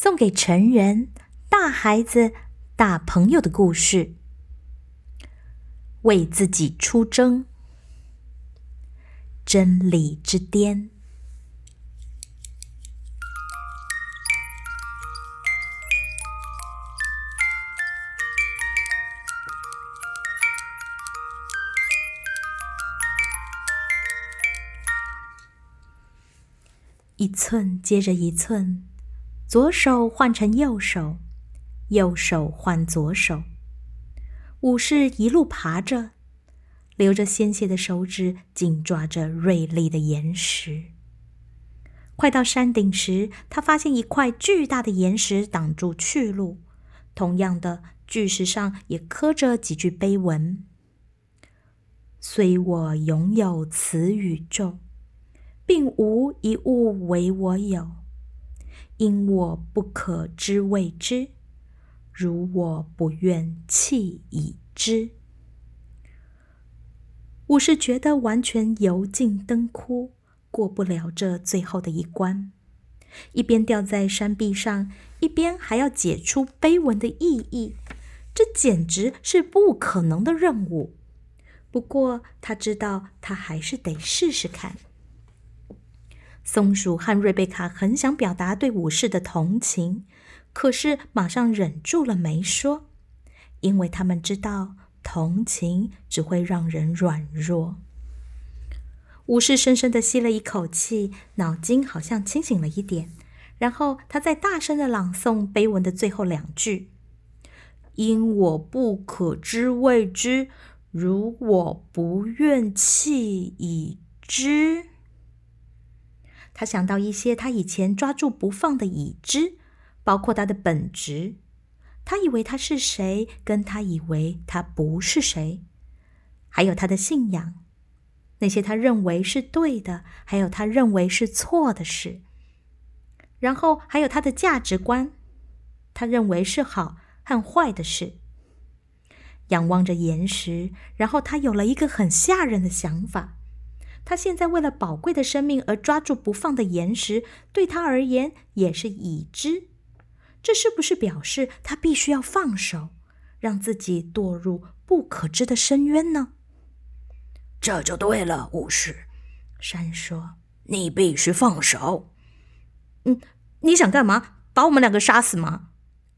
送给成人、大孩子、大朋友的故事。为自己出征，真理之巅。一寸接着一寸，左手换成右手，右手换左手。武士一路爬着，流着鲜血的手指紧抓着锐利的岩石。快到山顶时，他发现一块巨大的岩石挡住去路。同样的，巨石上也刻着几句碑文：“虽我拥有此宇宙。”并无一物为我有，因我不可知未知，如我不愿弃已之。武士觉得完全油尽灯枯，过不了这最后的一关。一边吊在山壁上，一边还要解出碑文的意义，这简直是不可能的任务。不过他知道，他还是得试试看。松鼠和瑞贝卡很想表达对武士的同情，可是马上忍住了没说，因为他们知道同情只会让人软弱。武士深深的吸了一口气，脑筋好像清醒了一点，然后他再大声的朗诵碑文的最后两句：“因我不可知未知，如我不愿弃已知。”他想到一些他以前抓住不放的已知，包括他的本质。他以为他是谁，跟他以为他不是谁，还有他的信仰，那些他认为是对的，还有他认为是错的事。然后还有他的价值观，他认为是好和坏的事。仰望着岩石，然后他有了一个很吓人的想法。他现在为了宝贵的生命而抓住不放的岩石，对他而言也是已知。这是不是表示他必须要放手，让自己堕入不可知的深渊呢？这就对了，武士。山说：“你必须放手。”嗯，你想干嘛？把我们两个杀死吗？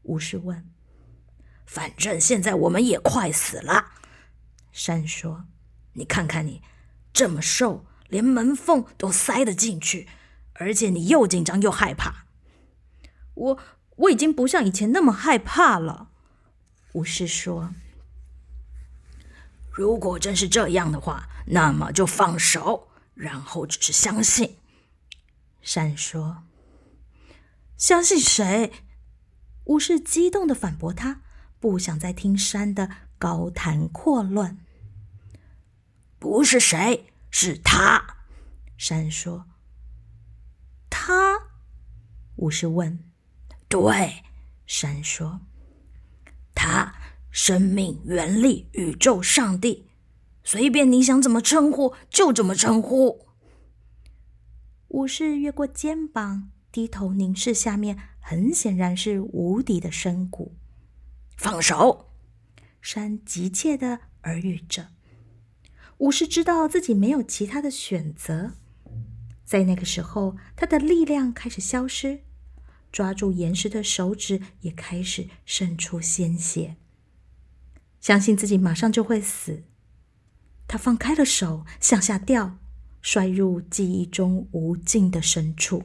武士问。反正现在我们也快死了。山说：“你看看你。”这么瘦，连门缝都塞得进去，而且你又紧张又害怕。我我已经不像以前那么害怕了。武士说：“如果真是这样的话，那么就放手，然后只是相信。”山说：“相信谁？”武士激动的反驳他，不想再听山的高谈阔论。不是谁，是他。山说：“他。”武士问：“对。”山说：“他，生命、原力、宇宙、上帝，随便你想怎么称呼，就怎么称呼。”武士越过肩膀，低头凝视下面，很显然是无敌的深谷。放手！山急切的耳语着。武士知道自己没有其他的选择，在那个时候，他的力量开始消失，抓住岩石的手指也开始渗出鲜血。相信自己马上就会死，他放开了手，向下掉，摔入记忆中无尽的深处。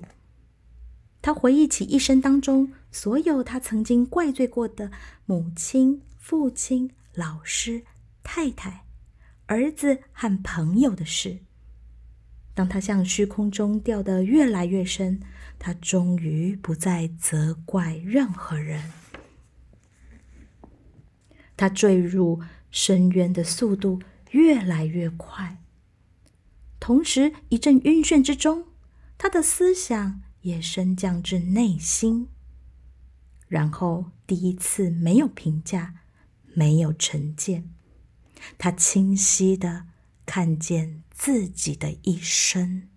他回忆起一生当中所有他曾经怪罪过的母亲、父亲、老师、太太。儿子和朋友的事。当他向虚空中掉得越来越深，他终于不再责怪任何人。他坠入深渊的速度越来越快，同时一阵晕眩之中，他的思想也升降至内心。然后第一次没有评价，没有成见。他清晰的看见自己的一生，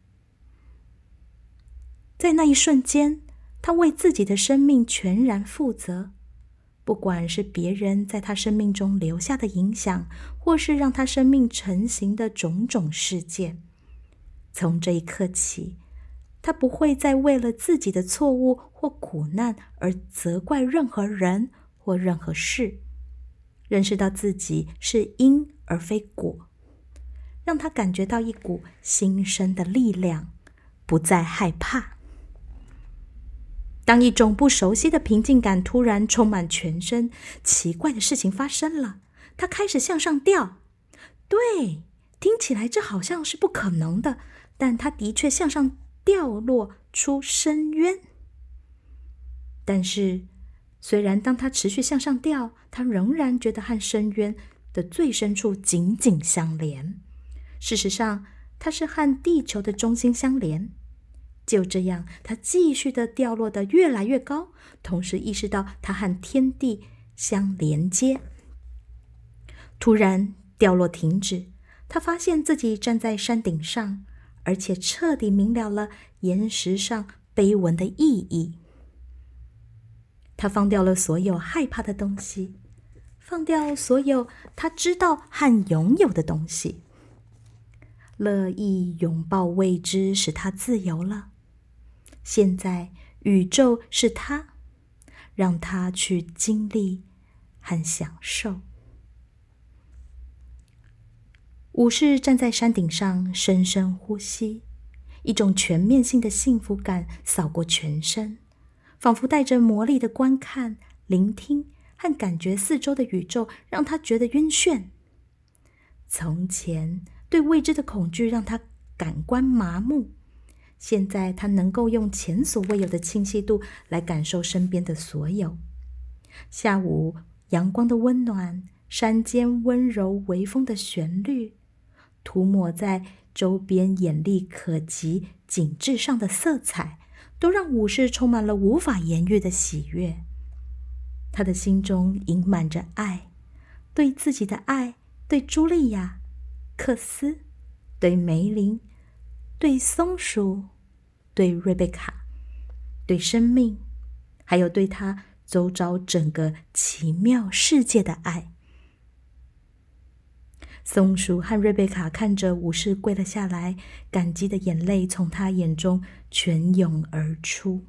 在那一瞬间，他为自己的生命全然负责。不管是别人在他生命中留下的影响，或是让他生命成型的种种事件，从这一刻起，他不会再为了自己的错误或苦难而责怪任何人或任何事。认识到自己是因而非果，让他感觉到一股新生的力量，不再害怕。当一种不熟悉的平静感突然充满全身，奇怪的事情发生了。他开始向上掉。对，听起来这好像是不可能的，但他的确向上掉落出深渊。但是，虽然当它持续向上掉，它仍然觉得和深渊的最深处紧紧相连。事实上，它是和地球的中心相连。就这样，他继续的掉落的越来越高，同时意识到他和天地相连接。突然，掉落停止，他发现自己站在山顶上，而且彻底明了了岩石上碑文的意义。他放掉了所有害怕的东西，放掉所有他知道和拥有的东西，乐意拥抱未知，使他自由了。现在，宇宙是他，让他去经历和享受。武士站在山顶上，深深呼吸，一种全面性的幸福感扫过全身，仿佛带着魔力的观看、聆听和感觉四周的宇宙，让他觉得晕眩。从前对未知的恐惧让他感官麻木。现在他能够用前所未有的清晰度来感受身边的所有。下午阳光的温暖，山间温柔微风的旋律，涂抹在周边眼力可及景致上的色彩，都让武士充满了无法言喻的喜悦。他的心中盈满着爱，对自己的爱，对茱莉亚、克斯，对梅林。对松鼠，对瑞贝卡，对生命，还有对他周遭整个奇妙世界的爱。松鼠和瑞贝卡看着武士跪了下来，感激的眼泪从他眼中泉涌而出。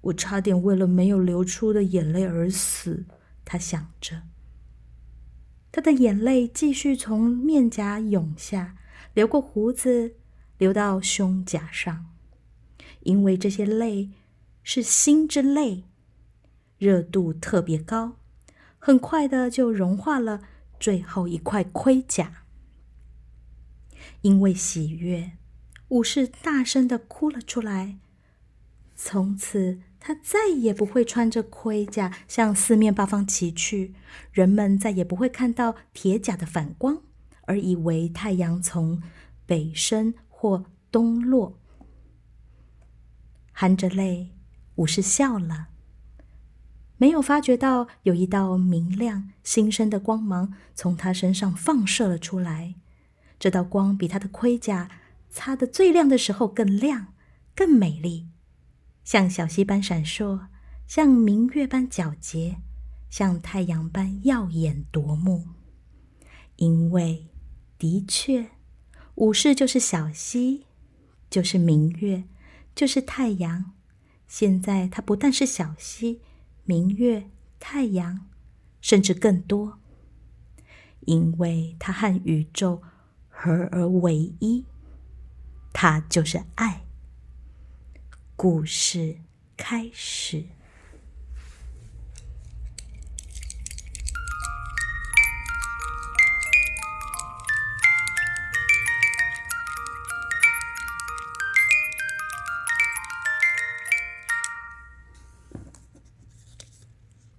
我差点为了没有流出的眼泪而死，他想着。他的眼泪继续从面颊涌下。流过胡子，流到胸甲上，因为这些泪是心之泪，热度特别高，很快的就融化了最后一块盔甲。因为喜悦，武士大声的哭了出来。从此，他再也不会穿着盔甲向四面八方骑去，人们再也不会看到铁甲的反光。而以为太阳从北升或东落，含着泪，武士笑了，没有发觉到有一道明亮新生的光芒从他身上放射了出来。这道光比他的盔甲擦得最亮的时候更亮、更美丽，像小溪般闪烁，像明月般皎洁，像太阳般耀眼夺目，因为。的确，武士就是小溪，就是明月，就是太阳。现在他不但是小溪、明月、太阳，甚至更多，因为它和宇宙合而为一，它就是爱。故事开始。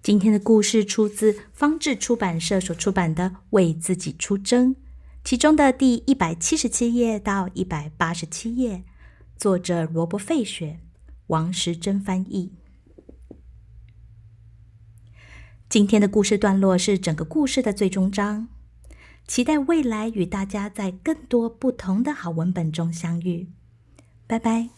今天的故事出自方志出版社所出版的《为自己出征》，其中的第一百七十七页到一百八十七页，作者罗伯·费雪，王时珍翻译。今天的故事段落是整个故事的最终章，期待未来与大家在更多不同的好文本中相遇。拜拜。